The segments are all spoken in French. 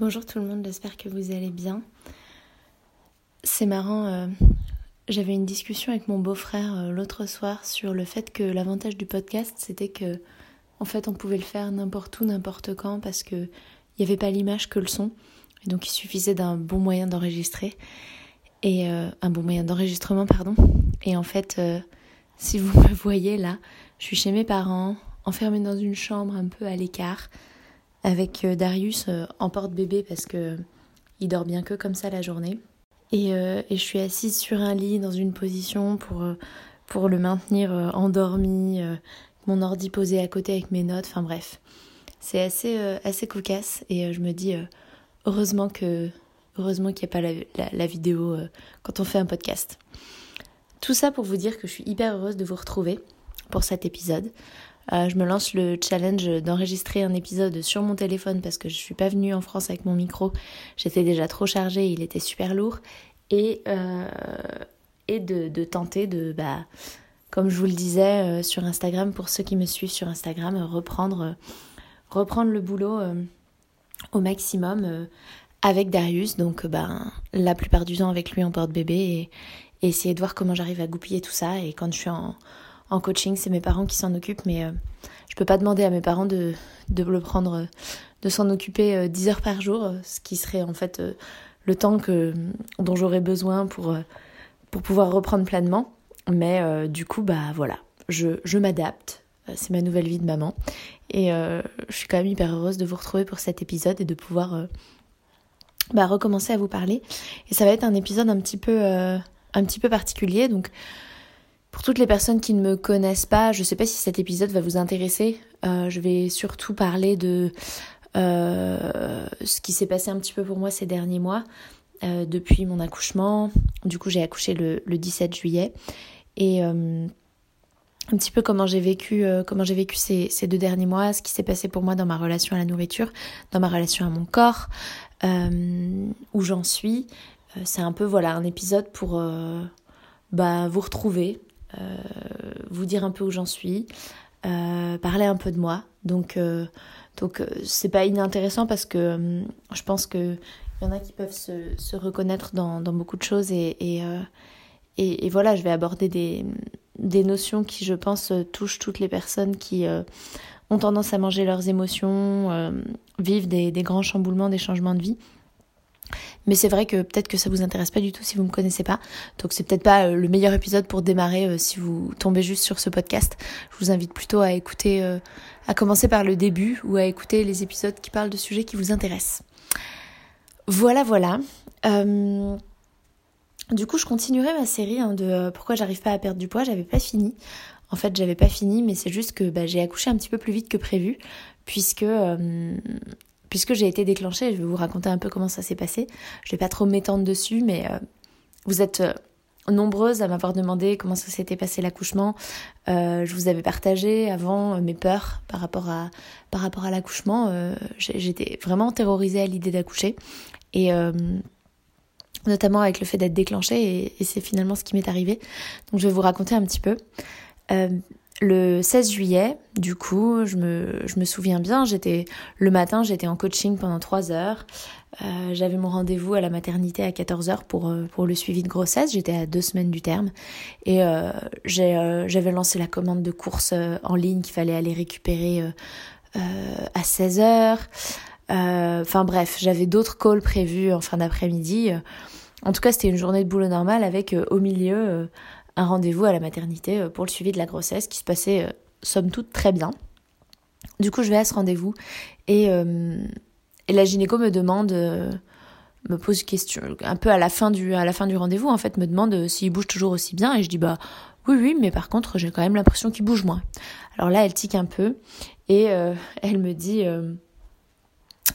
Bonjour tout le monde, j'espère que vous allez bien. C'est marrant, euh, j'avais une discussion avec mon beau-frère euh, l'autre soir sur le fait que l'avantage du podcast c'était que en fait on pouvait le faire n'importe où, n'importe quand parce que il n'y avait pas l'image que le son. Et donc il suffisait d'un bon moyen d'enregistrer. Et euh, un bon moyen d'enregistrement, pardon. Et en fait, si vous me voyez là, je suis chez mes parents, enfermée dans une chambre un peu à l'écart avec euh, Darius euh, en porte-bébé parce que il dort bien que comme ça la journée. Et, euh, je suis assise sur un lit dans une position pour, pour le maintenir endormi, mon ordi posé à côté avec mes notes, enfin bref. C'est assez, assez cocasse et je me dis heureusement que heureusement qu'il n'y a pas la, la, vidéo quand on fait un podcast. Tout ça pour vous dire que je suis hyper heureuse de vous retrouver pour cet épisode. Euh, je me lance le challenge d'enregistrer un épisode sur mon téléphone parce que je suis pas venue en France avec mon micro. J'étais déjà trop chargée, il était super lourd. Et, euh, et de, tenter de, bah, comme je vous le disais euh, sur Instagram, pour ceux qui me suivent sur Instagram, reprendre, reprendre le boulot au maximum avec Darius. Donc bah, la plupart du temps avec lui en porte-bébé et, et essayer de voir comment j'arrive à goupiller tout ça. Et quand je suis en en coaching, c'est mes parents qui s'en occupent, mais euh, je peux pas demander à mes parents de, de le prendre, de s'en occuper 10 euh, heures par jour, ce qui serait en fait euh, le temps que, dont j'aurais besoin pour, pour pouvoir reprendre pleinement. Mais du coup, bah voilà, je, je m'adapte. C'est ma nouvelle vie de maman. Et je suis quand même hyper heureuse de vous retrouver pour cet épisode et de pouvoir bah, recommencer à vous parler. Et ça va être un épisode un petit peu, un petit peu particulier. Donc, pour toutes les personnes qui ne me connaissent pas, je ne sais pas si cet épisode va vous intéresser. Euh, je vais surtout parler de euh, ce qui s'est passé un petit peu pour moi ces derniers mois, euh, depuis mon accouchement. Du coup, j'ai accouché le, 17 juillet. Et un petit peu comment j'ai vécu, comment j'ai vécu ces, ces, deux derniers mois, ce qui s'est passé pour moi dans ma relation à la nourriture, dans ma relation à mon corps, où j'en suis. C'est un peu voilà un épisode pour bah, vous retrouver, vous dire un peu où j'en suis, euh, parler un peu de moi. Donc, euh, donc c'est pas inintéressant parce que je pense que il y en a qui peuvent se, se reconnaître dans, dans, beaucoup de choses et, et, et, et, voilà, je vais aborder des, des notions qui, je pense, touchent toutes les personnes qui ont tendance à manger leurs émotions, vivent des, des, grands chamboulements, des changements de vie. Mais c'est vrai que peut-être que ça vous intéresse pas du tout si vous me connaissez pas. Donc c'est peut-être pas euh, le meilleur épisode pour démarrer euh, si vous tombez juste sur ce podcast. Je vous invite plutôt à écouter, euh, à commencer par le début ou à écouter les épisodes qui parlent de sujets qui vous intéressent. Voilà, voilà. Du coup, je continuerai ma série hein, de pourquoi j'arrive pas à perdre du poids. J'avais pas fini. En fait, j'avais pas fini, mais c'est juste que bah, j'ai accouché un petit peu plus vite que prévu, puisque puisque j'ai été déclenchée, je vais vous raconter un peu comment ça s'est passé. Je vais pas trop m'étendre dessus, mais euh, vous êtes euh, nombreuses à m'avoir demandé comment ça s'était passé l'accouchement. Euh, je vous avais partagé avant mes peurs par rapport à par rapport à l'accouchement. J'étais vraiment terrorisée à l'idée d'accoucher et notamment avec le fait d'être déclenchée et, et c'est finalement ce qui m'est arrivé. Donc je vais vous raconter un petit peu. Le 16 juillet, du coup, je me, je me souviens bien, j'étais le matin, j'étais en coaching pendant 3 heures. Euh, j'avais mon rendez-vous à la maternité à 14 heures pour, euh, pour le suivi de grossesse. J'étais à deux semaines du terme. Et euh, j'avais lancé la commande de course en ligne qu'il fallait aller récupérer à 16 heures. Enfin bref, j'avais d'autres calls prévus en fin d'après-midi. En tout cas, c'était une journée de boulot normale avec au milieu un rendez-vous à la maternité pour le suivi de la grossesse qui se passait somme toute très bien. Du coup, je vais à ce rendez-vous et, et la gynéco me demande me pose question un peu à la fin du à la fin du rendez-vous en fait me demande euh, s'il bouge toujours aussi bien et je dis bah oui oui mais par contre j'ai quand même l'impression qu'il bouge moins alors là elle tique un peu et euh, elle me dit euh,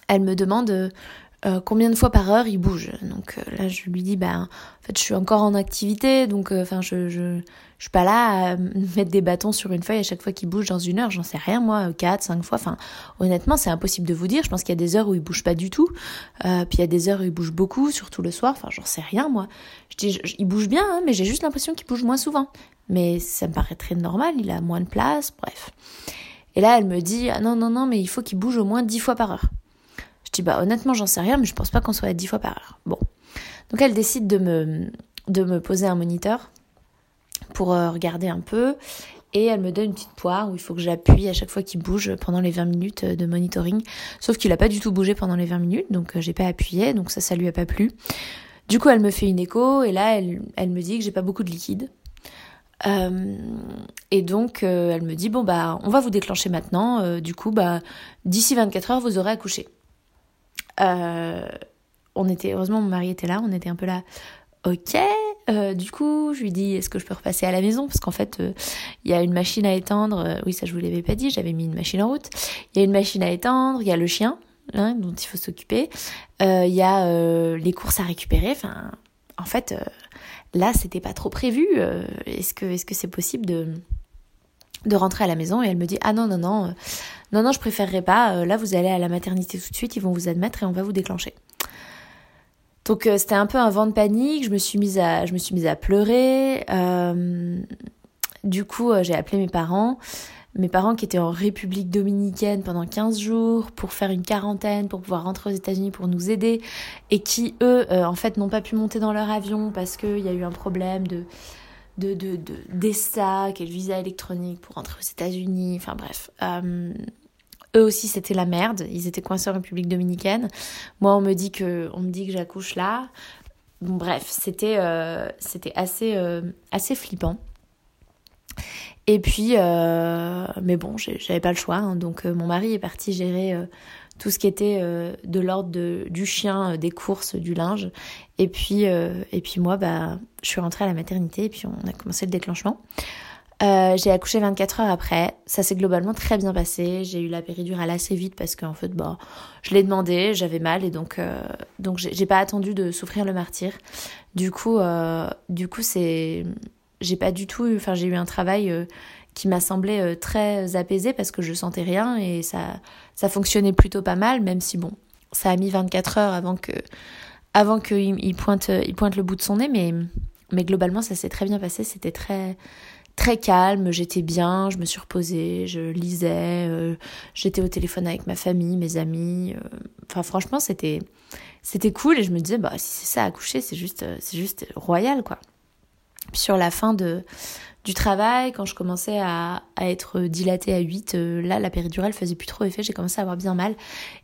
elle me demande combien de fois par heure il bouge donc là je lui dis bah en fait je suis encore en activité donc enfin je, je je suis pas là à mettre des bâtons sur une feuille à chaque fois qu'il bouge dans une heure, j'en sais rien moi, quatre, cinq fois. Enfin, honnêtement, c'est impossible de vous dire. Je pense qu'il y a des heures où il bouge pas du tout, euh, puis il y a des heures où il bouge beaucoup, surtout le soir. Enfin, j'en sais rien moi. Je dis, il bouge bien, hein, mais j'ai juste l'impression qu'il bouge moins souvent. Mais ça me paraît très normal. Il a moins de place, bref. Et là, elle me dit, ah non non non, mais il faut qu'il bouge au moins dix fois par heure. Dis bah honnêtement, j'en sais rien, mais je pense pas qu'on soit à dix fois par heure. Bon, donc elle décide de me de me poser un moniteur pour euh, regarder un peu. Et elle me donne une petite poire où il faut que j'appuie à chaque fois qu'il bouge pendant les 20 minutes euh, de monitoring. Sauf qu'il n'a pas du tout bougé pendant les 20 minutes, donc euh, j'ai pas appuyé, donc ça, ça lui a pas plu. Du coup, elle me fait une écho et là, elle, elle me dit que j'ai pas beaucoup de liquide. et donc, elle me dit bon bah, on va vous déclencher maintenant. du coup, bah, d'ici 24 heures, vous aurez accouché. on était heureusement mon mari était là, on était un peu là. Ok, euh, du coup, je lui dis est-ce que je peux repasser à la maison? Parce qu'en fait, euh, il y a une machine à étendre. Euh, oui, ça je vous l'avais pas dit, j'avais mis une machine en route. Il y a une machine à étendre, il y a le chien hein, dont il faut s'occuper, il y a les courses à récupérer. Enfin, en fait, là, c'était pas trop prévu. est-ce que c'est possible de de rentrer à la maison? Et elle me dit ah non non non non non je préférerais pas. là, vous allez à la maternité tout de suite, ils vont vous admettre et on va vous déclencher. Donc euh, c'était un peu un vent de panique, je me suis mise à, je me suis mise à pleurer. Euh, du coup, euh, j'ai appelé mes parents. Mes parents qui étaient en République dominicaine pendant 15 jours pour faire une quarantaine, pour pouvoir rentrer aux États-Unis pour nous aider, et qui, eux, en fait, n'ont pas pu monter dans leur avion parce qu'il y a eu un problème de de, de, de est le visa électronique pour rentrer aux États-Unis, enfin bref. Eux aussi, c'était la merde. Ils étaient coincés en République dominicaine. Moi, on me dit que, on me dit que j'accouche là. Bref, c'était, euh, c'était assez, euh, assez flippant. Et puis, euh, mais bon, j'avais pas le choix. Hein. donc, mon mari est parti gérer tout ce qui était de l'ordre du chien, des courses, du linge. Et puis, et puis moi, bah, je suis rentrée à la maternité et puis on a commencé le déclenchement. Euh, j'ai accouché 24 heures après. Ça s'est globalement très bien passé. J'ai eu la péridurale assez vite parce qu'en fait, bah, je l'ai demandé, j'avais mal et donc, euh, donc j'ai pas attendu de souffrir le martyr. Du coup, euh, du coup, c'est, j'ai pas du tout, enfin, j'ai eu un travail qui m'a semblé très apaisé parce que je sentais rien et ça, ça fonctionnait plutôt pas mal, même si bon, ça a mis 24 heures avant que, avant qu'il il pointe, il pointe le bout de son nez, mais, mais globalement, ça s'est très bien passé. C'était très très calme, j'étais bien, je me suis reposée, je lisais, euh, j'étais au téléphone avec ma famille, mes amis. Euh, enfin franchement, c'était c'était cool et je me disais bah si c'est ça à coucher, c'est juste euh, c'est juste royal quoi. Puis sur la fin de du travail, quand je commençais à, à être dilatée à 8, là la péridurale faisait plus trop effet, j'ai commencé à avoir bien mal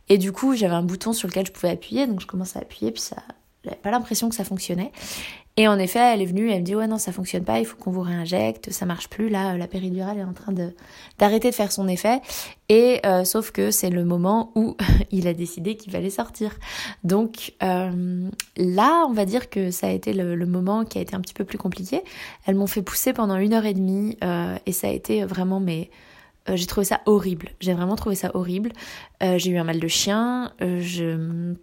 et du coup, j'avais un bouton sur lequel je pouvais appuyer, donc je commençais à appuyer puis ça j'avais pas l'impression que ça fonctionnait. Et en effet, elle est venue, elle me dit ouais non ça fonctionne pas, il faut qu'on vous réinjecte, ça marche plus là, la péridurale est en train de d'arrêter de faire son effet. Et euh, sauf que c'est le moment où il a décidé qu'il fallait sortir. Donc euh, là, on va dire que ça a été le, moment qui a été un petit peu plus compliqué. Elles m'ont fait pousser pendant une heure et demie euh, et ça a été vraiment mais j'ai trouvé ça horrible. J'ai vraiment trouvé ça horrible. j'ai eu un mal de chien. je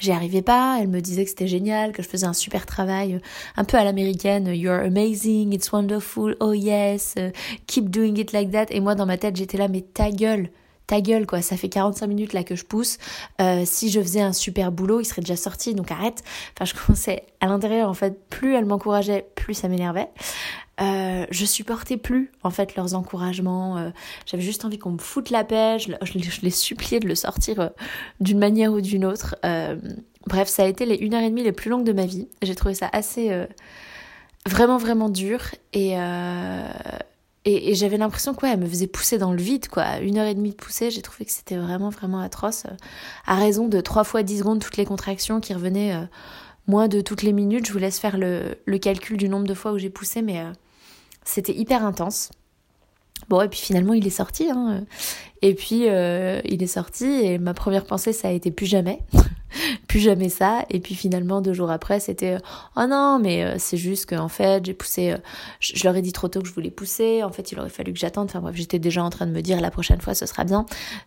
J'y arrivais pas, elle me disait que c'était génial, que je faisais un super travail, euh, un peu à l'américaine, you're amazing, it's wonderful, oh yes, euh, keep doing it like that. Et moi dans ma tête j'étais là, mais ta gueule, ta gueule quoi, ça fait 45 minutes là que je pousse, euh, si je faisais un super boulot, il serait déjà sorti, donc arrête. Enfin je commençais à l'intérieur en fait, plus elle m'encourageait, plus ça m'énervait. Euh, je supportais plus en fait leurs encouragements. Euh, j'avais juste envie qu'on me foute la paix. Je, les suppliais de le sortir euh, d'une manière ou d'une autre. bref, ça a été les une heure et demie les plus longues de ma vie. J'ai trouvé ça assez vraiment vraiment dur et et, j'avais l'impression quoi, elle me faisait pousser dans le vide, quoi. Une heure et demie de poussée, j'ai trouvé que c'était vraiment, vraiment atroce. À raison de trois fois 10 secondes toutes les contractions qui revenaient moins de toutes les minutes. Je vous laisse faire le, le calcul du nombre de fois où j'ai poussé, mais c'était hyper intense. Bon, et puis finalement, il est sorti. Hein. Et puis, euh, il est sorti et ma première pensée, ça a été plus jamais. plus jamais ça. Et puis finalement, deux jours après, c'était oh non, mais euh, c'est juste qu'en fait, j'ai poussé. Euh, je, leur ai dit trop tôt que je voulais pousser. En fait, il aurait fallu que j'attende. Enfin bref, j'étais déjà en train de me dire la prochaine fois, ce sera bien.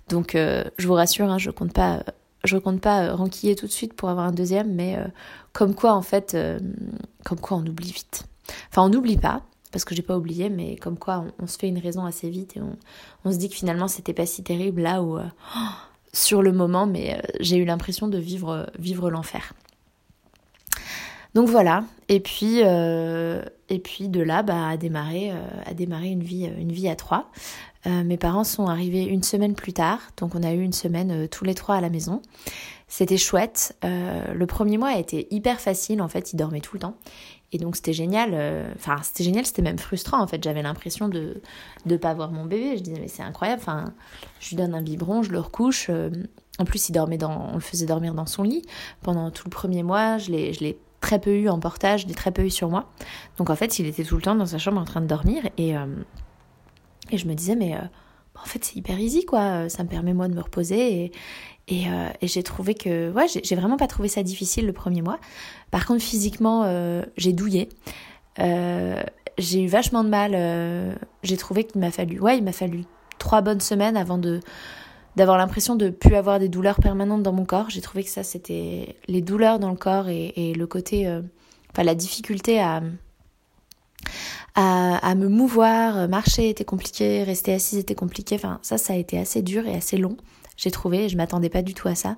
Donc, je vous rassure, hein, je compte pas. Je compte pas renquiller tout de suite pour avoir un deuxième, mais comme quoi en fait, comme quoi on oublie vite. Enfin, on n'oublie pas, parce que j'ai pas oublié, mais comme quoi on, se fait une raison assez vite et on, se dit que finalement c'était pas si terrible là où, euh, sur le moment, mais euh, j'ai eu l'impression de vivre, vivre l'enfer. Donc voilà, et puis, euh, et puis de là, bah, a démarré, a démarré une, vie, une vie à trois. mes parents sont arrivés une semaine plus tard, donc on a eu une semaine tous les trois à la maison. C'était chouette. le premier mois a été hyper facile, en fait, ils dormaient tout le temps. Et donc c'était génial, euh, enfin c'était génial, c'était même frustrant en fait, j'avais l'impression de ne pas voir mon bébé, je disais mais c'est incroyable, enfin je lui donne un biberon, je le recouche, euh, en plus il dormait dans, on le faisait dormir dans son lit pendant tout le premier mois, je l'ai très peu eu en portage, l'ai très peu eu sur moi, donc en fait il était tout le temps dans sa chambre en train de dormir et, euh, et je me disais mais en fait c'est hyper easy quoi, ça me permet moi de me reposer et, euh, et, j'ai trouvé que, ouais, j'ai vraiment pas trouvé ça difficile le premier mois. Par contre, physiquement, euh, j'ai douillé. Euh, j'ai eu vachement de mal. j'ai trouvé qu'il m'a fallu, ouais, il m'a fallu trois bonnes semaines avant de d'avoir l'impression de plus avoir des douleurs permanentes dans mon corps. J'ai trouvé que ça, c'était les douleurs dans le corps et, le côté, enfin, la difficulté à, à, me mouvoir, marcher était compliqué, rester assise était compliqué. Enfin, ça, ça a été assez dur et assez long j'ai trouvé, je m'attendais pas du tout à ça.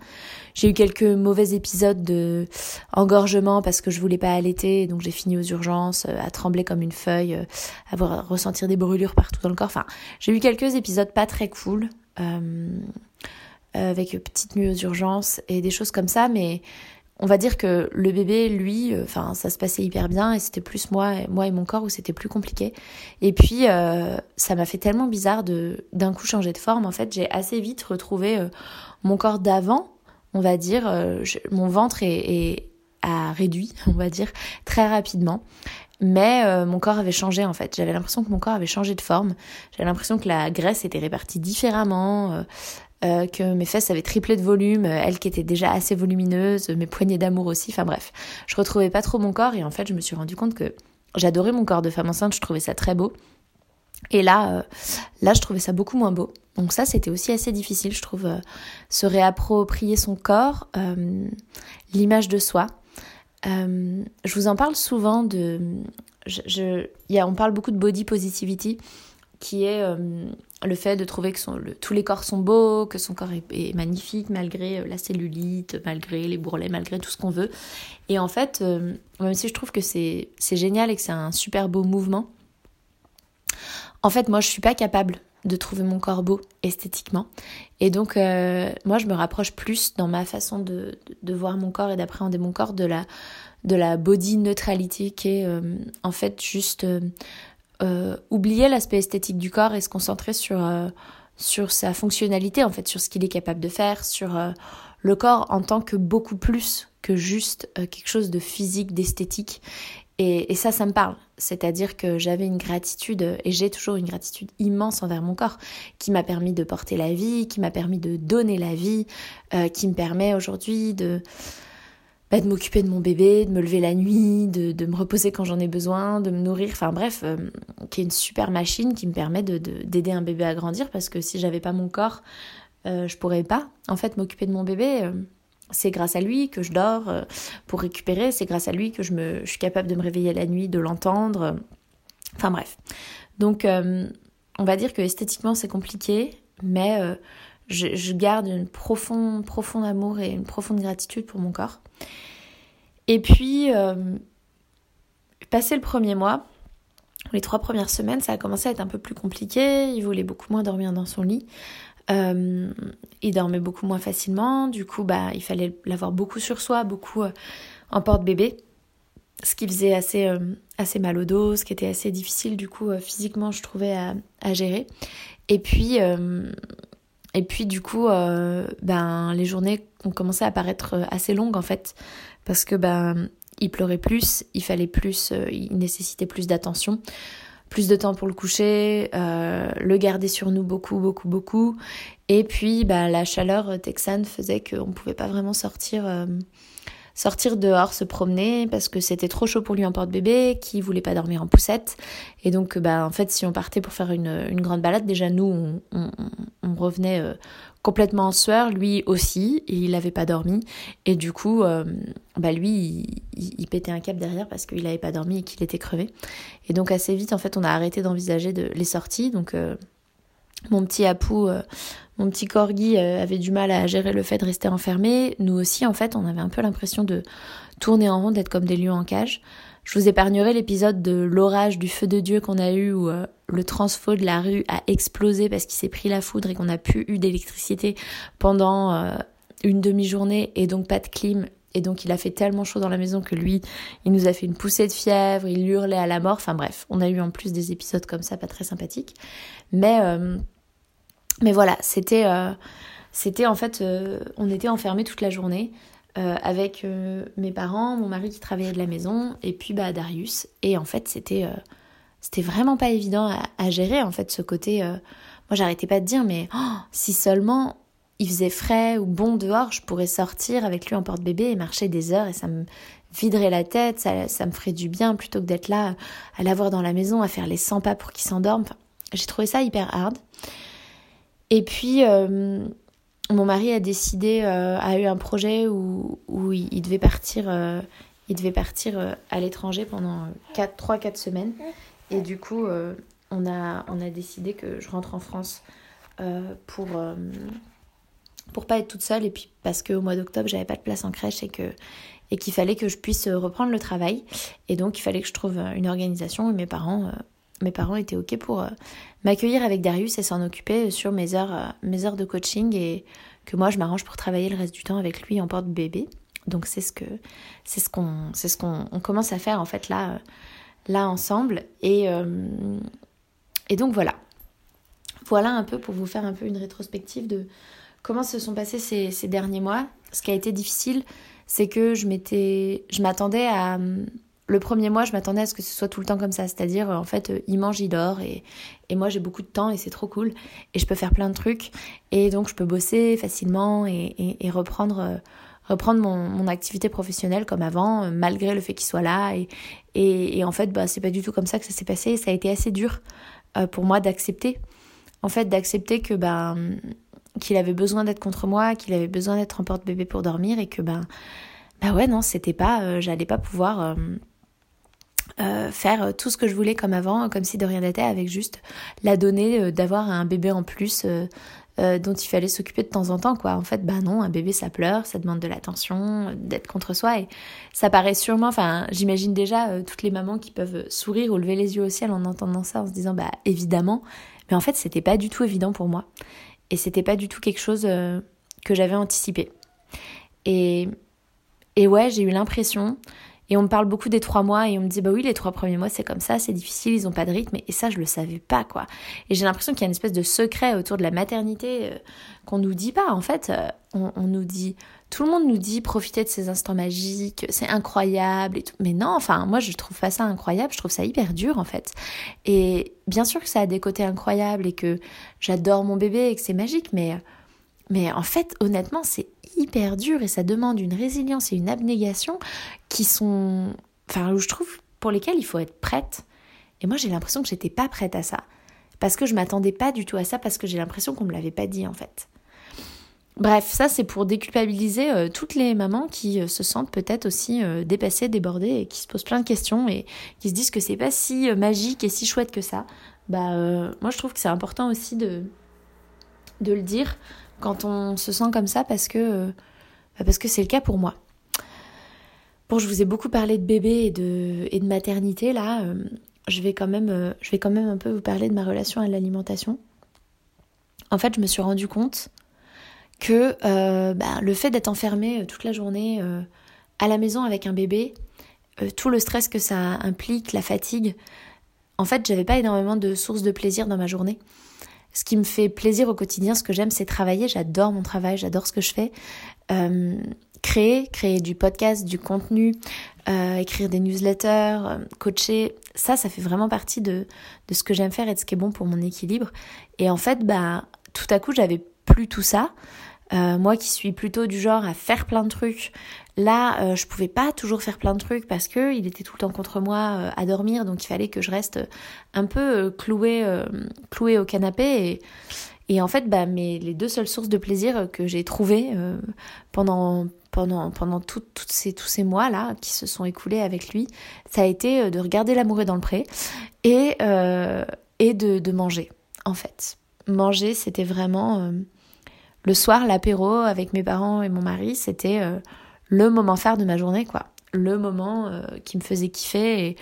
J'ai eu quelques mauvais épisodes de engorgement parce que je voulais pas allaiter, donc j'ai fini aux urgences, euh, à trembler comme une feuille, euh, à ressentir des brûlures partout dans le corps. Enfin, j'ai eu quelques épisodes pas très cool, euh, avec petite nuit aux urgences et des choses comme ça, mais on va dire que le bébé, lui, euh, enfin, ça se passait hyper bien et c'était plus moi, moi et mon corps où c'était plus compliqué. Et puis, euh, ça m'a fait tellement bizarre de d'un coup changer de forme. En fait, j'ai assez vite retrouvé euh, mon corps d'avant, on va dire. mon ventre est, a réduit, on va dire, très rapidement. Mais mon corps avait changé en fait. J'avais l'impression que mon corps avait changé de forme. J'avais l'impression que la graisse était répartie différemment. Euh, que mes fesses avaient triplé de volume, euh, elle qui était déjà assez volumineuse, mes poignées d'amour aussi, enfin bref, je retrouvais pas trop mon corps et en fait je me suis rendu compte que j'adorais mon corps de femme enceinte, je trouvais ça très beau. Et là, euh, là, je trouvais ça beaucoup moins beau. Donc ça, c'était aussi assez difficile, je trouve, se réapproprier son corps, l'image de soi. Je vous en parle souvent de... Je, je, y a, on parle beaucoup de body positivity qui est euh, le fait de trouver que tous les corps sont beaux, que son corps est, magnifique malgré euh, la cellulite, malgré les bourrelets, malgré tout ce qu'on veut. Et en fait, euh, même si je trouve que c'est génial et que c'est un super beau mouvement, en fait, moi, je suis pas capable de trouver mon corps beau esthétiquement. Et donc, moi, je me rapproche plus dans ma façon de, de, voir mon corps et d'appréhender mon corps de la, de la body neutrality qui est en fait juste euh, oublier l'aspect esthétique du corps et se concentrer sur, euh, sur sa fonctionnalité, en fait, sur ce qu'il est capable de faire, sur euh, le corps en tant que beaucoup plus que juste quelque chose de physique, d'esthétique. Et, et, ça, ça me parle. C'est-à-dire que j'avais une gratitude, et j'ai toujours une gratitude immense envers mon corps, qui m'a permis de porter la vie, qui m'a permis de donner la vie, qui me permet aujourd'hui de bah, de m'occuper de mon bébé, de me lever la nuit, de, de me reposer quand j'en ai besoin, de me nourrir, enfin bref, euh, qui est une super machine qui me permet de, d'aider un bébé à grandir parce que si j'avais pas mon corps, euh, je pourrais pas en fait m'occuper de mon bébé. Euh, c'est grâce à lui que je dors euh, pour récupérer, c'est grâce à lui que je, suis capable de me réveiller la nuit, de l'entendre. Enfin bref. Donc on va dire que esthétiquement c'est compliqué, mais je, je, garde un profond, profond amour et une profonde gratitude pour mon corps. Et puis, euh, passé le premier mois, les trois premières semaines, ça a commencé à être un peu plus compliqué. Il voulait beaucoup moins dormir dans son lit. Euh, il dormait beaucoup moins facilement. Du coup, bah, il fallait l'avoir beaucoup sur soi, beaucoup euh, en porte-bébé. ce qui faisait assez, assez mal au dos, ce qui était assez difficile du coup physiquement je trouvais à, à gérer. Et puis, et puis du coup, ben, les journées ont commencé à paraître assez longues en fait, parce que ben, il pleurait plus, il fallait plus, il nécessitait plus d'attention plus de temps pour le coucher, euh, le garder sur nous beaucoup, beaucoup, beaucoup. Et puis, bah, la chaleur texane faisait qu'on ne pouvait pas vraiment sortir, euh, sortir dehors, se promener, parce que c'était trop chaud pour lui en porte-bébé, qui voulait pas dormir en poussette. Et donc, bah, en fait, si on partait pour faire une, une grande balade, déjà, nous, on, revenait euh, complètement en sueur, lui aussi, il n'avait pas dormi. Et du coup, euh, bah lui, il, pétait un cap derrière parce qu'il n'avait pas dormi et qu'il était crevé. Et donc assez vite, en fait, on a arrêté d'envisager de, les sorties. Donc euh, mon petit Apou, euh, mon petit Corgi avait du mal à gérer le fait de rester enfermé. Nous aussi, en fait, on avait un peu l'impression de tourner en rond, d'être comme des lions en cage. Je vous épargnerai l'épisode de l'orage du feu de Dieu qu'on a eu où euh, le transfo de la rue a explosé parce qu'il s'est pris la foudre et qu'on n'a plus eu d'électricité pendant euh, une demi-journée et donc pas de clim. Et donc il a fait tellement chaud dans la maison que lui, il nous a fait une poussée de fièvre, il hurlait à la mort. Enfin bref, on a eu en plus des épisodes comme ça pas très sympathiques. Mais, euh, mais voilà, c'était... c'était en fait, on était enfermés toute la journée. Euh, avec euh, mes parents, mon mari qui travaillait de la maison, et puis bah, Darius. Et en fait, c'était euh, c'était vraiment pas évident à, gérer, en fait, ce côté. moi, j'arrêtais pas de dire, mais oh, si seulement il faisait frais ou bon dehors, je pourrais sortir avec lui en porte-bébé et marcher des heures, et ça me viderait la tête, ça, ça me ferait du bien plutôt que d'être là à l'avoir dans la maison, à faire les 100 pas pour qu'il s'endorme. j'ai trouvé ça hyper hard. Et puis, mon mari a décidé, euh, a eu un projet où, il, devait partir, euh, il devait partir euh, à l'étranger pendant 3-4 semaines. Et du coup, on, a, on a décidé que je rentre en France pour, pour pas être toute seule et puis parce qu'au mois d'octobre, j'avais pas de place en crèche et que et qu'il fallait que je puisse reprendre le travail. Et donc, il fallait que je trouve une organisation où mes parents mes parents étaient ok pour m'accueillir avec Darius et s'en occuper sur mes heures, mes heures de coaching et que moi je m'arrange pour travailler le reste du temps avec lui en porte-bébé. Donc c'est ce que ce qu'on ce qu'on commence à faire en fait là là ensemble et euh, et donc voilà voilà un peu pour vous faire un peu une rétrospective de comment se sont passés ces, ces derniers mois. Ce qui a été difficile, c'est que je je m'attendais à le premier mois, je m'attendais à ce que ce soit tout le temps comme ça. C'est-à-dire, en fait, il mange, il dort. Et, et moi, j'ai beaucoup de temps et c'est trop cool. Et je peux faire plein de trucs. Et donc, je peux bosser facilement et, et, reprendre, euh, reprendre mon, mon, activité professionnelle comme avant, euh, malgré le fait qu'il soit là. Et, et, en fait, bah, c'est pas du tout comme ça que ça s'est passé. Ça a été assez dur euh, pour moi d'accepter. En fait, d'accepter que, ben, qu'il avait besoin d'être contre moi, qu'il avait besoin d'être en porte-bébé pour dormir et que, ben, bah ouais, non, c'était pas, j'allais pas pouvoir euh, faire tout ce que je voulais comme avant, comme si de rien n'était, avec juste la donnée euh, d'avoir un bébé en plus euh, dont il fallait s'occuper de temps en temps, quoi. En fait, bah non, un bébé ça pleure, ça demande de l'attention, d'être contre soi, et ça paraît sûrement, enfin, j'imagine déjà toutes les mamans qui peuvent sourire ou lever les yeux au ciel en entendant ça, en se disant, bah évidemment, mais en fait, c'était pas du tout évident pour moi, et c'était pas du tout quelque chose que j'avais anticipé. Et, et ouais, j'ai eu l'impression et on me parle beaucoup des trois mois et on me dit bah oui les trois premiers mois c'est comme ça, c'est difficile, ils ont pas de rythme et ça je le savais pas quoi. Et j'ai l'impression qu'il y a une espèce de secret autour de la maternité euh, qu'on nous dit pas en fait. Euh, on, nous dit, tout le monde nous dit profiter de ces instants magiques, c'est incroyable et tout. Mais non, enfin moi je trouve pas ça incroyable, je trouve ça hyper dur en fait. Et bien sûr que ça a des côtés incroyables et que j'adore mon bébé et que c'est magique, mais mais en fait honnêtement c'est hyper dur et ça demande une résilience et une abnégation qui sont, enfin, où je trouve pour lesquelles il faut être prête. Et moi, j'ai l'impression que j'étais pas prête à ça. Parce que je m'attendais pas du tout à ça, parce que j'ai l'impression qu'on me l'avait pas dit en fait. Bref, ça c'est pour déculpabiliser euh, toutes les mamans qui euh, se sentent peut-être aussi euh, dépassées, débordées et qui se posent plein de questions et qui se disent que c'est pas si magique et si chouette que ça. Bah moi je trouve que c'est important aussi de de le dire quand on se sent comme ça parce que euh, bah, parce que c'est le cas pour moi. Bon, je vous ai beaucoup parlé de bébé et de, et de maternité là. Euh, je vais quand même euh, je vais quand même un peu vous parler de ma relation à l'alimentation. En fait, je me suis rendu compte que bah, le fait d'être enfermée toute la journée à la maison avec un bébé, tout le stress que ça implique, la fatigue, en fait, j'avais pas énormément de sources de plaisir dans ma journée. Ce qui me fait plaisir au quotidien, ce que j'aime, c'est travailler. J'adore mon travail, j'adore ce que je fais. Euh, créer, créer du podcast, du contenu, euh, écrire des newsletters, euh, coacher, ça, ça fait vraiment partie de, ce que j'aime faire et de ce qui est bon pour mon équilibre. Et en fait, bah, tout à coup, j'avais plus tout ça. Moi qui suis plutôt du genre à faire plein de trucs, là euh, je pouvais pas toujours faire plein de trucs parce que il était tout le temps contre moi euh, à dormir, donc il fallait que je reste un peu clouée, clouée au canapé et, et en fait bah mes les deux seules sources de plaisir que j'ai trouvées pendant pendant pendant toutes ces tous ces mois là qui se sont écoulés avec lui, ça a été de regarder l'amoureux dans le pré et et de, manger en fait. Manger c'était vraiment le soir, l'apéro avec mes parents et mon mari, c'était euh, le moment phare de ma journée, quoi. Le moment euh, qui me faisait kiffer.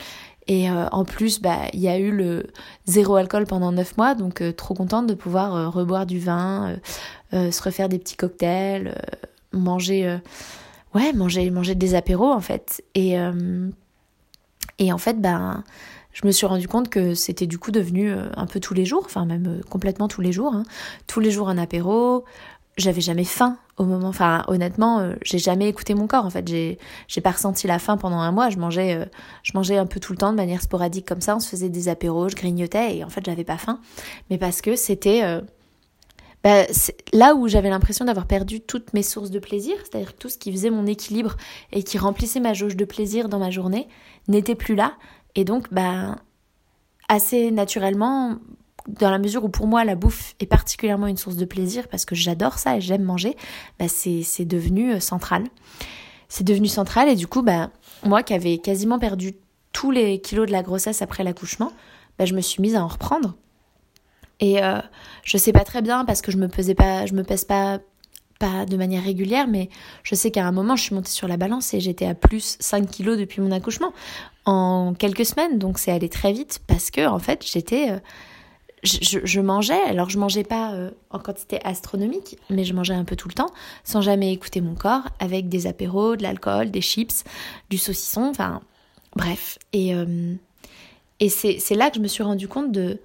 Et, euh, en plus, bah, il y a eu le zéro alcool pendant neuf mois, donc trop contente de pouvoir reboire du vin, se refaire des petits cocktails, manger, ouais, manger, manger des apéros en fait. Et, en fait, bah, je me suis rendu compte que c'était du coup devenu euh, un peu tous les jours, enfin même euh, complètement tous les jours, hein. tous les jours un apéro. J'avais jamais faim au moment, enfin honnêtement, euh, j'ai jamais écouté mon corps. En fait, j'ai j'ai pas ressenti la faim pendant un mois. Je mangeais, je mangeais un peu tout le temps de manière sporadique comme ça. On se faisait des apéros, je grignotais et en fait j'avais pas faim, mais parce que c'était bah, là où j'avais l'impression d'avoir perdu toutes mes sources de plaisir, c'est-à-dire tout ce qui faisait mon équilibre et qui remplissait ma jauge de plaisir dans ma journée, n'était plus là. Et donc, ben, assez naturellement, dans la mesure où pour moi la bouffe est particulièrement une source de plaisir parce que j'adore ça et j'aime manger, ben c'est, devenu euh, central. C'est devenu central et du coup, ben, moi qui avais quasiment perdu tous les kilos de la grossesse après l'accouchement, ben, je me suis mise à en reprendre. Et euh, je sais pas très bien parce que je me pesais pas, je me pèse pas pas de manière régulière, mais je sais qu'à un moment, je suis montée sur la balance et j'étais à plus 5 kilos depuis mon accouchement en quelques semaines. Donc c'est allé très vite parce que, en fait, j'étais. Je, mangeais, alors je mangeais pas euh, en quantité astronomique, mais je mangeais un peu tout le temps, sans jamais écouter mon corps, avec des apéros, de l'alcool, des chips, du saucisson, enfin, bref. Et, euh, et c'est là que je me suis rendu compte de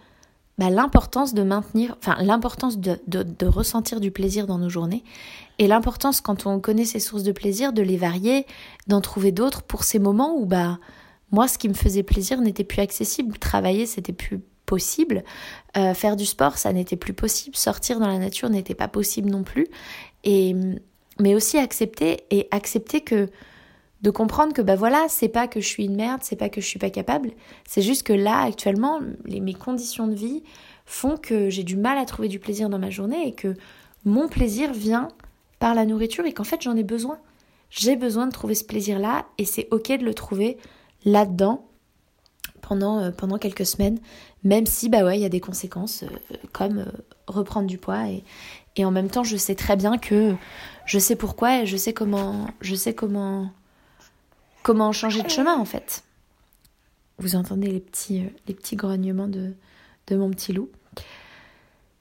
bah, l'importance de maintenir, enfin l'importance de, de, ressentir du plaisir dans nos journées et l'importance quand on connaît ces sources de plaisir de les varier, d'en trouver d'autres pour ces moments où bah moi ce qui me faisait plaisir n'était plus accessible, travailler c'était plus possible, euh, faire du sport ça n'était plus possible, sortir dans la nature n'était pas possible non plus. Et mais aussi accepter et accepter que de comprendre que bah voilà, c'est pas que je suis une merde, c'est pas que je suis pas capable, c'est juste que là actuellement les, mes conditions de vie font que j'ai du mal à trouver du plaisir dans ma journée et que mon plaisir vient par la nourriture et qu'en fait j'en ai besoin. J'ai besoin de trouver ce plaisir-là et c'est ok de le trouver là-dedans pendant, euh, pendant quelques semaines, même si bah ouais, il y a des conséquences euh, comme euh, reprendre du poids et, et en même temps je sais très bien que je sais pourquoi et je sais comment je sais comment comment changer de chemin en fait. Vous entendez les petits, les petits grognements de, de mon petit loup.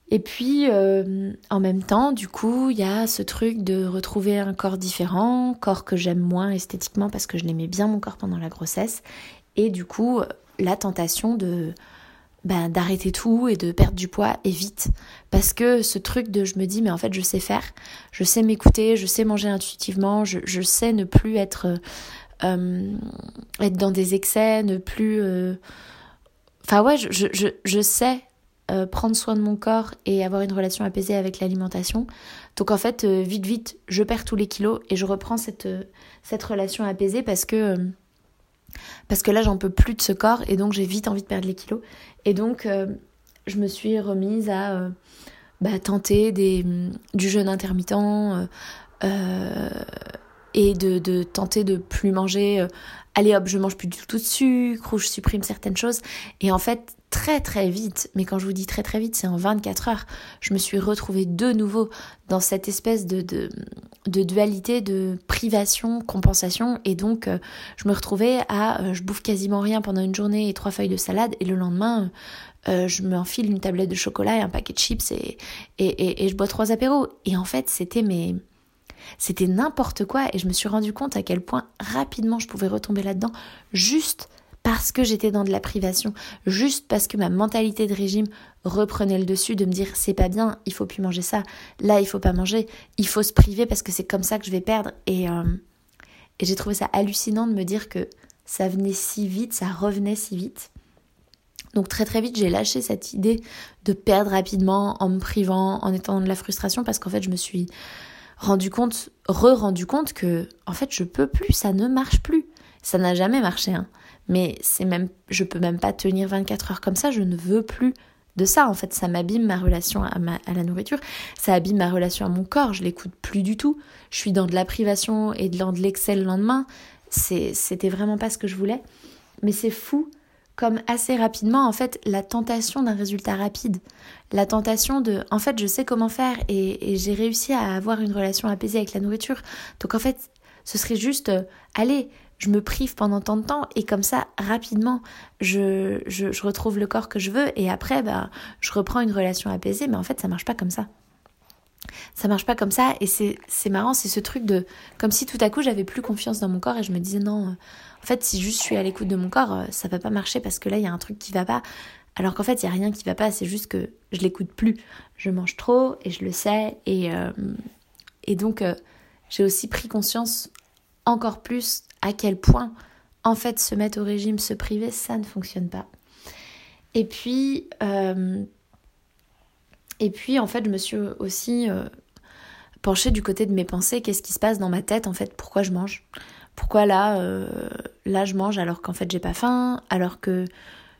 Et puis, en même temps, du coup, il y a ce truc de retrouver un corps différent, corps que j'aime moins esthétiquement parce que je l'aimais bien mon corps pendant la grossesse. Et du coup, la tentation de ben, d'arrêter tout et de perdre du poids et vite. Parce que ce truc de je me dis, mais en fait, je sais faire, je sais m'écouter, je sais manger intuitivement, je, je sais ne plus être euh, être dans des excès, ne plus... Euh, enfin ouais, je, je, je sais euh, prendre soin de mon corps et avoir une relation apaisée avec l'alimentation. Donc en fait, vite, vite, je perds tous les kilos et je reprends cette, cette relation apaisée parce que, parce que là, j'en peux plus de ce corps et donc j'ai vite envie de perdre les kilos. Et donc, je me suis remise à bah, tenter des, du jeûne intermittent, et de, de, tenter de plus manger. Euh, allez hop, je mange plus du tout de sucre ou je supprime certaines choses. Et en fait, très très vite, mais quand je vous dis très très vite, c'est en 24 heures, je me suis retrouvée de nouveau dans cette espèce de, de, dualité de privation, compensation. Et donc, euh, je me retrouvais à, euh, je bouffe quasiment rien pendant une journée et trois feuilles de salade. Et le lendemain, euh, je m'enfile une tablette de chocolat et un paquet de chips et, et, et, et je bois trois apéros. Et en fait, c'était mes C'était n'importe quoi et je me suis rendu compte à quel point rapidement je pouvais retomber là-dedans juste parce que j'étais dans de la privation, juste parce que ma mentalité de régime reprenait le dessus de me dire c'est pas bien, il faut plus manger ça, là il faut pas manger, il faut se priver parce que c'est comme ça que je vais perdre et, euh, et j'ai trouvé ça hallucinant de me dire que ça venait si vite, ça revenait si vite. Donc très très vite j'ai lâché cette idée de perdre rapidement en me privant, en étant dans de la frustration parce qu'en fait je me suis rendu compte, re-rendu compte que en fait je peux plus, ça ne marche plus. Ça n'a jamais marché, hein. Mais c'est même, je peux même pas tenir 24 heures comme ça, je ne veux plus de ça. En fait, ça m'abîme ma relation à, à, la nourriture, ça abîme ma relation à mon corps, je l'écoute plus du tout. Je suis dans de la privation et dans de l'excès le lendemain. C'était vraiment pas ce que je voulais. Mais c'est fou comme assez rapidement, en fait, la tentation d'un résultat rapide, la tentation de, en fait, je sais comment faire et, j'ai réussi à avoir une relation apaisée avec la nourriture. Donc, en fait, ce serait juste, euh, allez, je me prive pendant tant de temps et comme ça, rapidement, je, je, retrouve le corps que je veux et après, bah, je reprends une relation apaisée. Mais en fait, ça marche pas comme ça. Ça marche pas comme ça et c'est marrant, c'est ce truc de, comme si tout à coup, j'avais plus confiance dans mon corps et je me disais non en fait, si juste je suis à l'écoute de mon corps, euh, ça va pas marcher parce que là, il y a un truc qui va pas. Alors qu'en fait, il y a rien qui va pas, c'est juste que je l'écoute plus. Je mange trop et je le sais. Et, euh, et donc, euh, j'ai aussi pris conscience encore plus à quel point, en fait, se mettre au régime, se priver, ça ne fonctionne pas. Et puis, et puis en fait, je me suis aussi penchée du côté de mes pensées. Qu'est-ce qui se passe dans ma tête, en fait? Pourquoi je mange? Pourquoi là, euh, là je mange alors qu'en fait j'ai pas faim, alors que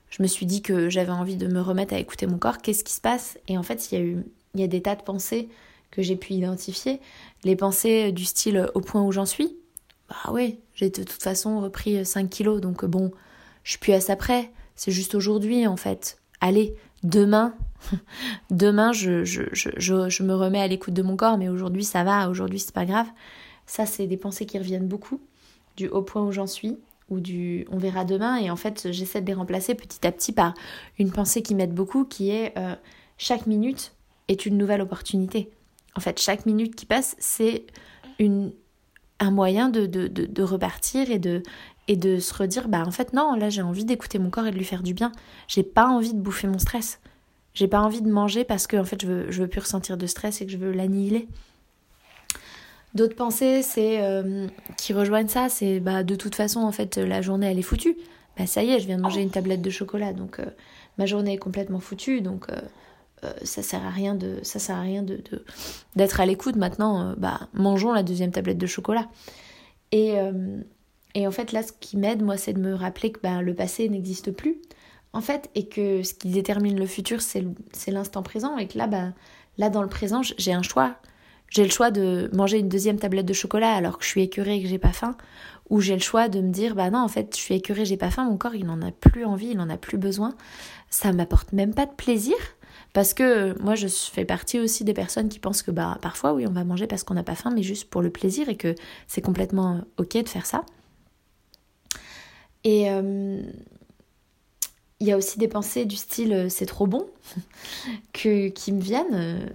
je me suis dit que j'avais envie de me remettre à écouter mon corps, qu'est-ce qui se passe? Et en fait, il y a eu il y a des tas de pensées que j'ai pu identifier, les pensées du style au point où j'en suis. Bah oui, j'ai de toute façon repris 5 kilos, donc bon, je suis plus à ça près. C'est juste aujourd'hui en fait. Allez, demain, demain je, je, je, me remets à l'écoute de mon corps, mais aujourd'hui ça va, aujourd'hui c'est pas grave. Ça, c'est des pensées qui reviennent beaucoup du au point où j'en suis ou du on verra demain et en fait j'essaie de les remplacer petit à petit par une pensée qui m'aide beaucoup qui est euh, chaque minute est une nouvelle opportunité. En fait chaque minute qui passe c'est une un moyen de, de, de, repartir et de, et de se redire bah en fait non là j'ai envie d'écouter mon corps et de lui faire du bien. J'ai pas envie de bouffer mon stress. J'ai pas envie de manger parce que en fait je veux, je veux plus ressentir de stress et que je veux l'annihiler. D'autres pensées, c'est euh, qui rejoignent ça, c'est bah de toute façon en fait la journée elle est foutue. Bah ça y est, je viens de manger une tablette de chocolat, donc euh, ma journée est complètement foutue, donc euh, ça sert à rien de ça sert à rien de d'être à l'écoute maintenant. bah mangeons la deuxième tablette de chocolat. Et et en fait là, ce qui m'aide moi, c'est de me rappeler que bah, le passé n'existe plus en fait et que ce qui détermine le futur c'est l'instant présent et que là bah là dans le présent j'ai un choix j'ai le choix de manger une deuxième tablette de chocolat alors que je suis écœurée et que j'ai pas faim, ou j'ai le choix de me dire bah non en fait je suis écœurée, j'ai pas faim, mon corps il n'en a plus envie, il n'en a plus besoin. Ça m'apporte même pas de plaisir parce que moi je fais partie aussi des personnes qui pensent que bah parfois oui on va manger parce qu'on n'a pas faim mais juste pour le plaisir et que c'est complètement ok de faire ça. Et euh, il y a aussi des pensées du style euh, c'est trop bon que, qui me viennent euh,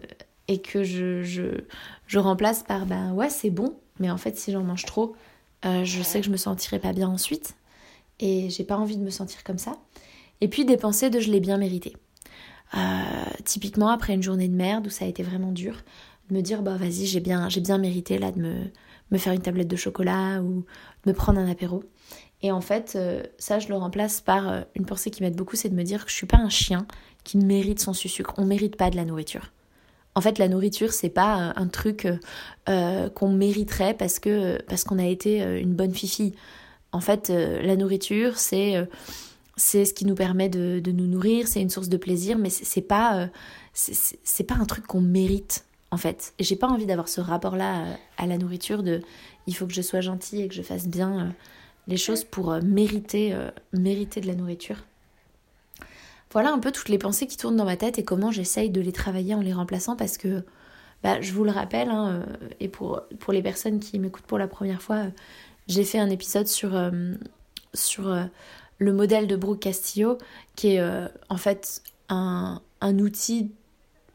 et que je, je, je remplace par ben ouais c'est bon mais en fait si j'en mange trop euh, je sais que je me sentirai pas bien ensuite et j'ai pas envie de me sentir comme ça et puis des pensées de je l'ai bien mérité euh, typiquement après une journée de merde où ça a été vraiment dur de me dire bah vas-y j'ai bien j'ai bien mérité là de me, me faire une tablette de chocolat ou me prendre un apéro. Et en fait euh, ça je le remplace par une pensée qui m'aide beaucoup c'est de me dire que je suis pas un chien qui mérite son sucre. On mérite pas de la nourriture. En fait, la nourriture, c'est pas euh, un truc euh, euh, qu'on mériterait parce que parce qu'on a été une bonne fifille. En fait, la nourriture, c'est c'est ce qui nous permet de, nous nourrir, c'est une source de plaisir, mais c'est pas c'est pas un truc qu'on mérite en fait. Et j'ai pas envie d'avoir ce rapport-là à la nourriture de il faut que je sois gentille et que je fasse bien les choses pour mériter mériter de la nourriture. Voilà un peu toutes les pensées qui tournent dans ma tête et comment j'essaye de les travailler en les remplaçant parce que bah, je vous le rappelle, hein, euh, et pour, pour les personnes qui m'écoutent pour la première fois, euh, j'ai fait un épisode sur, euh, sur le modèle de Brooke Castillo, qui est en fait un, un outil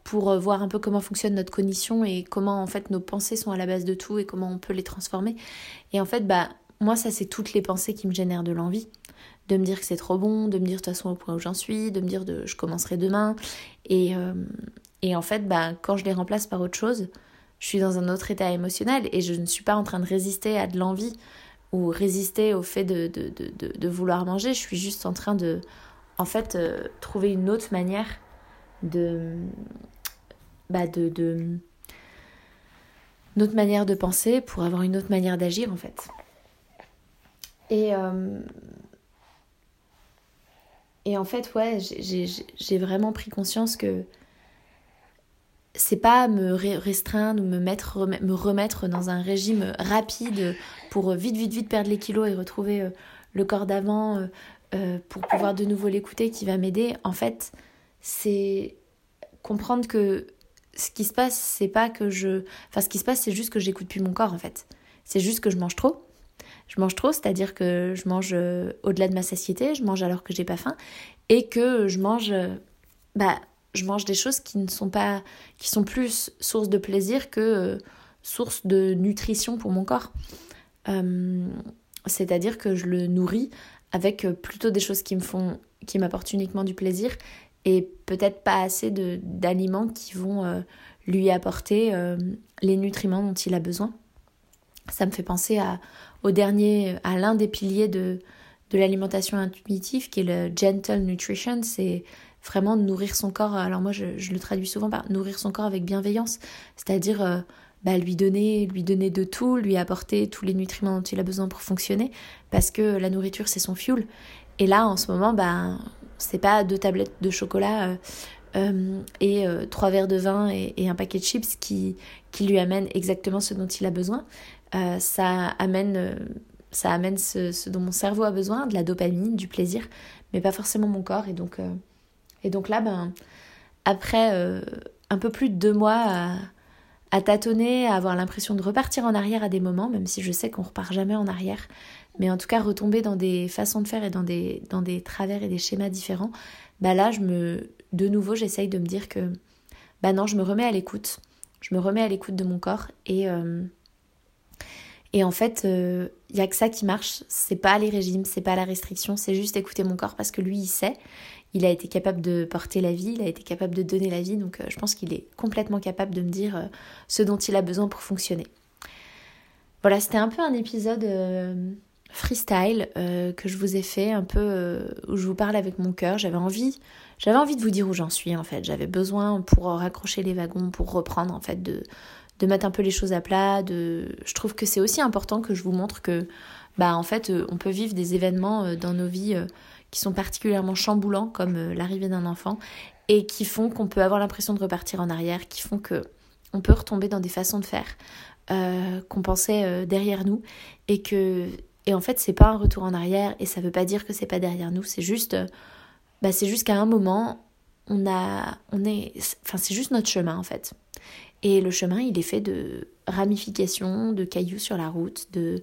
pour voir un peu comment fonctionne notre cognition et comment en fait nos pensées sont à la base de tout et comment on peut les transformer. Et en fait, bah moi ça c'est toutes les pensées qui me génèrent de l'envie de me dire que c'est trop bon, de me dire de toute façon au point où j'en suis, de me dire de je commencerai demain. Et, euh, et en fait, bah, quand je les remplace par autre chose, je suis dans un autre état émotionnel et je ne suis pas en train de résister à de l'envie ou résister au fait de, vouloir manger. Je suis juste en train de, en fait, euh, trouver une autre manière de, bah, de, manière de penser pour avoir une autre manière d'agir en fait. Et, euh, et en fait, ouais, j'ai vraiment pris conscience que c'est pas me restreindre ou me, mettre, me remettre dans un régime rapide pour vite, vite, vite perdre les kilos et retrouver euh, le corps d'avant euh, euh, pour pouvoir de nouveau l'écouter qui va m'aider. En fait, c'est comprendre que ce qui se passe, c'est pas que je. Enfin, ce qui se passe, c'est juste que j'écoute plus mon corps en fait. C'est juste que je mange trop je mange trop, c'est-à-dire que je mange au-delà de ma satiété, je mange alors que j'ai pas faim, et que je mange, bah, je mange des choses qui ne sont pas, qui sont plus source de plaisir que euh, source de nutrition pour mon corps. c'est-à-dire que je le nourris avec plutôt des choses qui me font, qui m'apportent uniquement du plaisir et peut-être pas assez d'aliments qui vont lui apporter les nutriments dont il a besoin. Ça me fait penser à, au dernier, à l'un des piliers de, de l'alimentation intuitive qui est le gentle nutrition. C'est vraiment nourrir son corps. Alors moi, je, le traduis souvent par nourrir son corps avec bienveillance, c'est-à-dire euh, bah, lui donner, lui donner de tout, lui apporter tous les nutriments dont il a besoin pour fonctionner, parce que la nourriture c'est son fuel. Et là, en ce moment, bah, c'est pas deux tablettes de chocolat. Euh, euh, et trois verres de vin et, un paquet de chips qui, qui lui amènent exactement ce dont il a besoin. Ça amène, ça amène ce, dont mon cerveau a besoin, de la dopamine, du plaisir, mais pas forcément mon corps. Et donc, et donc là, ben, après un peu plus de deux mois à, tâtonner, à avoir l'impression de repartir en arrière à des moments, même si je sais qu'on repart jamais en arrière, mais en tout cas retomber dans des façons de faire et dans des, dans des travers et des schémas différents, bah là, je me, de nouveau, j'essaye de me dire que, bah non, je me remets à l'écoute, je me remets à l'écoute de mon corps et, et en fait, il euh, n'y a que ça qui marche. C'est pas les régimes, c'est pas la restriction, c'est juste écouter mon corps parce que lui, il sait. Il a été capable de porter la vie, il a été capable de donner la vie. Donc euh, je pense qu'il est complètement capable de me dire euh, ce dont il a besoin pour fonctionner. Voilà, c'était un peu un épisode freestyle que je vous ai fait, un peu où je vous parle avec mon cœur. J'avais envie, j'avais envie de vous dire où j'en suis en fait. J'avais besoin pour raccrocher les wagons, pour reprendre en fait de de mettre un peu les choses à plat. Je trouve que c'est aussi important que je vous montre que, bah, en fait, euh, on peut vivre des événements euh, dans nos vies euh, qui sont particulièrement chamboulants, comme l'arrivée d'un enfant, et qui font qu'on peut avoir l'impression de repartir en arrière, qui font que on peut retomber dans des façons de faire qu'on pensait derrière nous, et que et en fait c'est pas un retour en arrière, et ça veut pas dire que c'est pas derrière nous, c'est juste bah, c'est juste qu'à un moment on a on est enfin c'est juste notre chemin en fait et le chemin, il est fait de ramifications, de cailloux sur la route, de,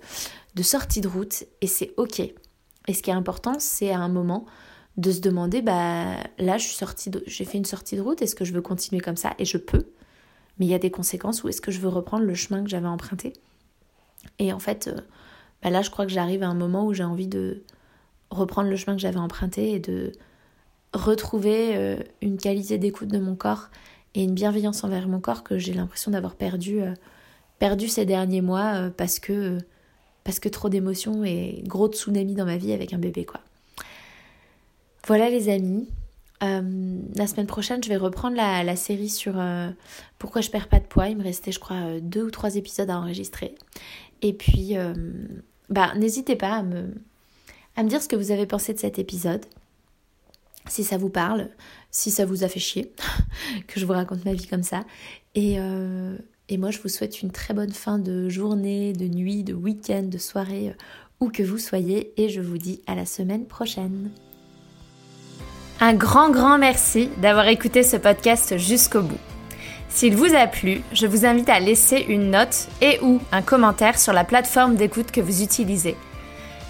de sorties de route, et c'est ok. Et ce qui est important, c'est à un moment de se demander, bah là, je suis sortie, j'ai fait une sortie de route, est-ce que je veux continuer comme ça? Et je peux, mais il y a des conséquences, ou est-ce que je veux reprendre le chemin que j'avais emprunté? Et en fait, euh, bah là, je crois que j'arrive à un moment où j'ai envie de reprendre le chemin que j'avais emprunté et de retrouver euh, une qualité d'écoute de mon corps et une bienveillance envers mon corps que j'ai l'impression d'avoir perdu, euh, ces derniers mois euh, parce que, parce que trop d'émotions et gros tsunami dans ma vie avec un bébé quoi. Voilà les amis. Euh, la semaine prochaine, je vais reprendre la, la série sur pourquoi je perds pas de poids. Il me restait, je crois, deux ou trois épisodes à enregistrer. Et puis, bah, n'hésitez pas à me, à me dire ce que vous avez pensé de cet épisode si ça vous parle, si ça vous a fait chier, que je vous raconte ma vie comme ça. Et, euh, et, moi, je vous souhaite une très bonne fin de journée, de nuit, de week-end, de soirée, euh, où que vous soyez. Et je vous dis à la semaine prochaine. Un grand, grand merci d'avoir écouté ce podcast jusqu'au bout. S'il vous a plu, je vous invite à laisser une note et ou un commentaire sur la plateforme d'écoute que vous utilisez.